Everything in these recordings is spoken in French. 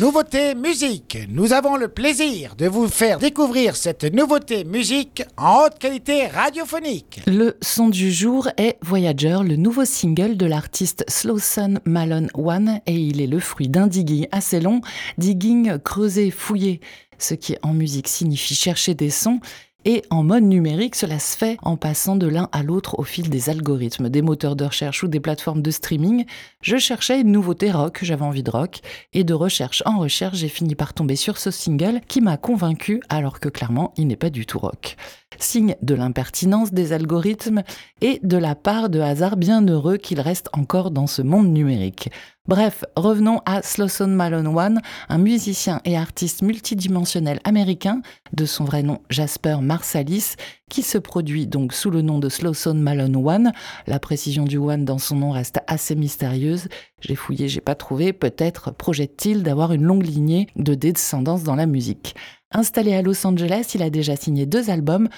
Nouveauté musique. Nous avons le plaisir de vous faire découvrir cette nouveauté musique en haute qualité radiophonique. Le son du jour est Voyager, le nouveau single de l'artiste Slowson Malone One et il est le fruit d'un digging assez long, digging creusé, fouillé, ce qui en musique signifie chercher des sons et en mode numérique, cela se fait en passant de l'un à l'autre au fil des algorithmes, des moteurs de recherche ou des plateformes de streaming. Je cherchais une nouveauté rock, j'avais envie de rock, et de recherche en recherche, j'ai fini par tomber sur ce single qui m'a convaincu alors que clairement il n'est pas du tout rock signe de l'impertinence des algorithmes et de la part de hasard bien heureux qu'il reste encore dans ce monde numérique. Bref, revenons à Slowson Malone One, un musicien et artiste multidimensionnel américain, de son vrai nom Jasper Marsalis, qui se produit donc sous le nom de Slowson Malone One. La précision du One dans son nom reste assez mystérieuse. J'ai fouillé, j'ai pas trouvé. Peut-être projette-t-il d'avoir une longue lignée de descendance dans la musique. Installé à Los Angeles, il a déjà signé deux albums,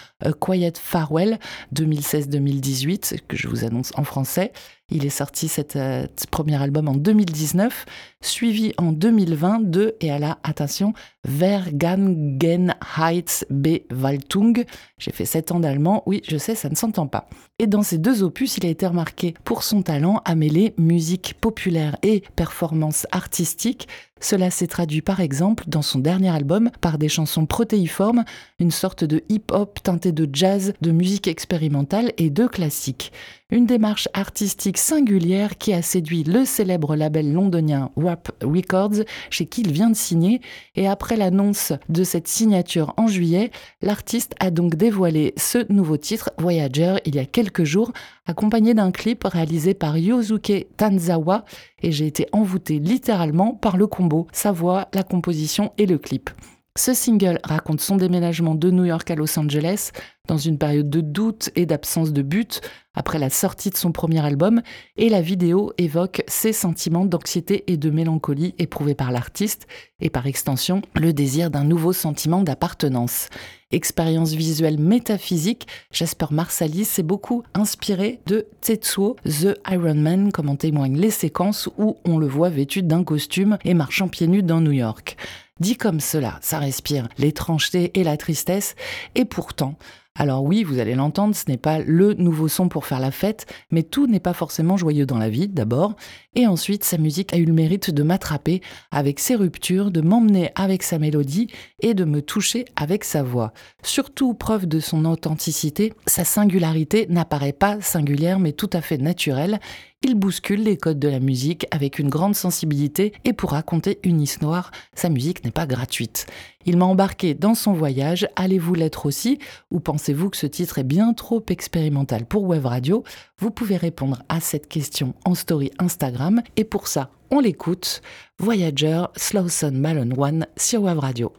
Quiet Farewell 2016-2018, que je vous annonce en français. Il est sorti cet euh, premier album en 2019, suivi en 2022 et à la, attention, Vergangenheitsbewaltung. J'ai fait sept ans d'allemand, oui, je sais, ça ne s'entend pas. Et dans ces deux opus, il a été remarqué pour son talent à mêler musique populaire et performance artistique. Cela s'est traduit par exemple dans son dernier album par des chansons protéiformes, une sorte de hip-hop teinté de jazz, de musique expérimentale et de classique. Une démarche artistique singulière qui a séduit le célèbre label londonien WAP Records, chez qui il vient de signer, et après l'annonce de cette signature en juillet, l'artiste a donc dévoilé ce nouveau titre, Voyager, il y a quelques jours, accompagné d'un clip réalisé par Yosuke Tanzawa, et j'ai été envoûté littéralement par le combo, sa voix, la composition et le clip. Ce single raconte son déménagement de New York à Los Angeles dans une période de doute et d'absence de but après la sortie de son premier album et la vidéo évoque ses sentiments d'anxiété et de mélancolie éprouvés par l'artiste et par extension le désir d'un nouveau sentiment d'appartenance. Expérience visuelle métaphysique, Jasper Marsalis s'est beaucoup inspiré de Tetsuo The Iron Man comme en témoignent les séquences où on le voit vêtu d'un costume et marchant pieds nus dans New York. Dit comme cela, ça respire l'étrangeté et la tristesse, et pourtant, alors oui, vous allez l'entendre, ce n'est pas le nouveau son pour faire la fête, mais tout n'est pas forcément joyeux dans la vie, d'abord, et ensuite sa musique a eu le mérite de m'attraper avec ses ruptures, de m'emmener avec sa mélodie et de me toucher avec sa voix. Surtout preuve de son authenticité, sa singularité n'apparaît pas singulière mais tout à fait naturelle, il bouscule les codes de la musique avec une grande sensibilité et pour raconter une histoire, sa musique n'est pas gratuite. Il m'a embarqué dans son voyage, allez-vous l'être aussi? Ou pensez-vous que ce titre est bien trop expérimental pour Web Radio? Vous pouvez répondre à cette question en story Instagram et pour ça, on l'écoute. Voyager, Slowson Malone One sur Web Radio.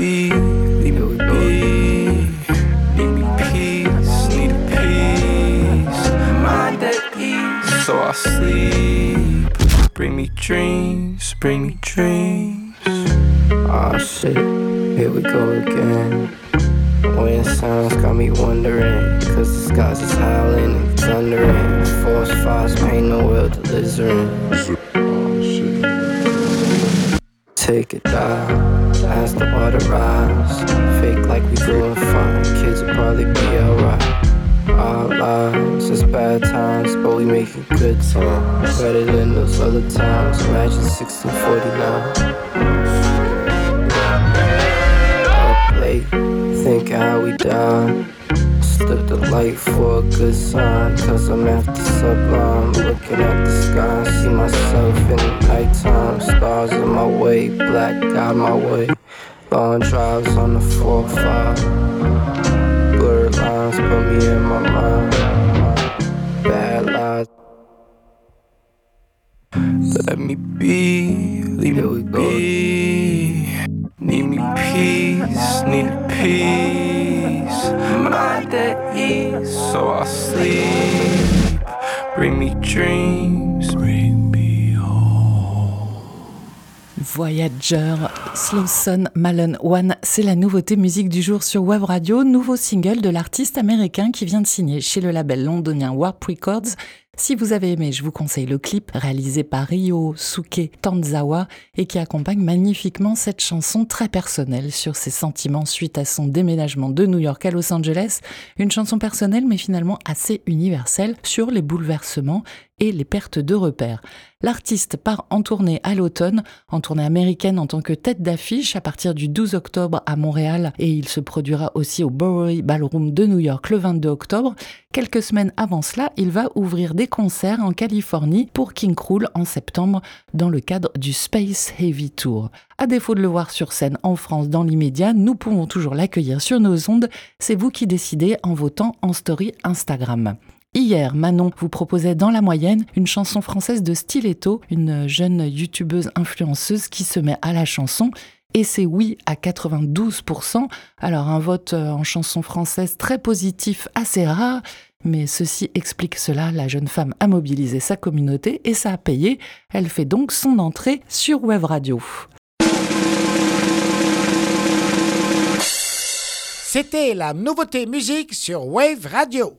be, need to need me peace, need a peace, mind at peace, so I sleep. Bring me dreams, bring me dreams. Ah, I oh, here we go again. Wind sounds got me wondering, cause the skies is howling and thundering. Force fires paint the world to delirious. Take it down, as the water rise. Fake like we fine, kids will probably be alright. Our lives is bad times, but we making good time. Better than those other times. Imagine 1649. Up late, thinking how we die. Stood the light for a good sign, cause I'm after sublime. Looking at the sky, see myself in the nighttime. Stars in my way, black got my way. Long drives on the 4-5 blurred lines put me in my mind. Bad lies. Let me be, leave me be. Need me peace, need peace. Mind at ease, so I sleep. Bring me dreams, bring me home. Voyager, Slowson Malone One, c'est la nouveauté musique du jour sur Web Radio, nouveau single de l'artiste américain qui vient de signer chez le label londonien Warp Records. Si vous avez aimé, je vous conseille le clip réalisé par Ryo Suke Tanzawa et qui accompagne magnifiquement cette chanson très personnelle sur ses sentiments suite à son déménagement de New York à Los Angeles. Une chanson personnelle mais finalement assez universelle sur les bouleversements et les pertes de repères. L'artiste part en tournée à l'automne, en tournée américaine en tant que tête d'affiche à partir du 12 octobre à Montréal et il se produira aussi au Bowery Ballroom de New York le 22 octobre. Quelques semaines avant cela, il va ouvrir des concerts en Californie pour King Krul en septembre dans le cadre du Space Heavy Tour. À défaut de le voir sur scène en France dans l'immédiat, nous pouvons toujours l'accueillir sur nos ondes. C'est vous qui décidez en votant en story Instagram. Hier, Manon vous proposait dans la moyenne une chanson française de Stiletto, une jeune youtubeuse influenceuse qui se met à la chanson. Et c'est oui à 92%. Alors un vote en chanson française très positif, assez rare. Mais ceci explique cela, la jeune femme a mobilisé sa communauté et ça a payé. Elle fait donc son entrée sur Web Radio. C'était la nouveauté musique sur Wave Radio.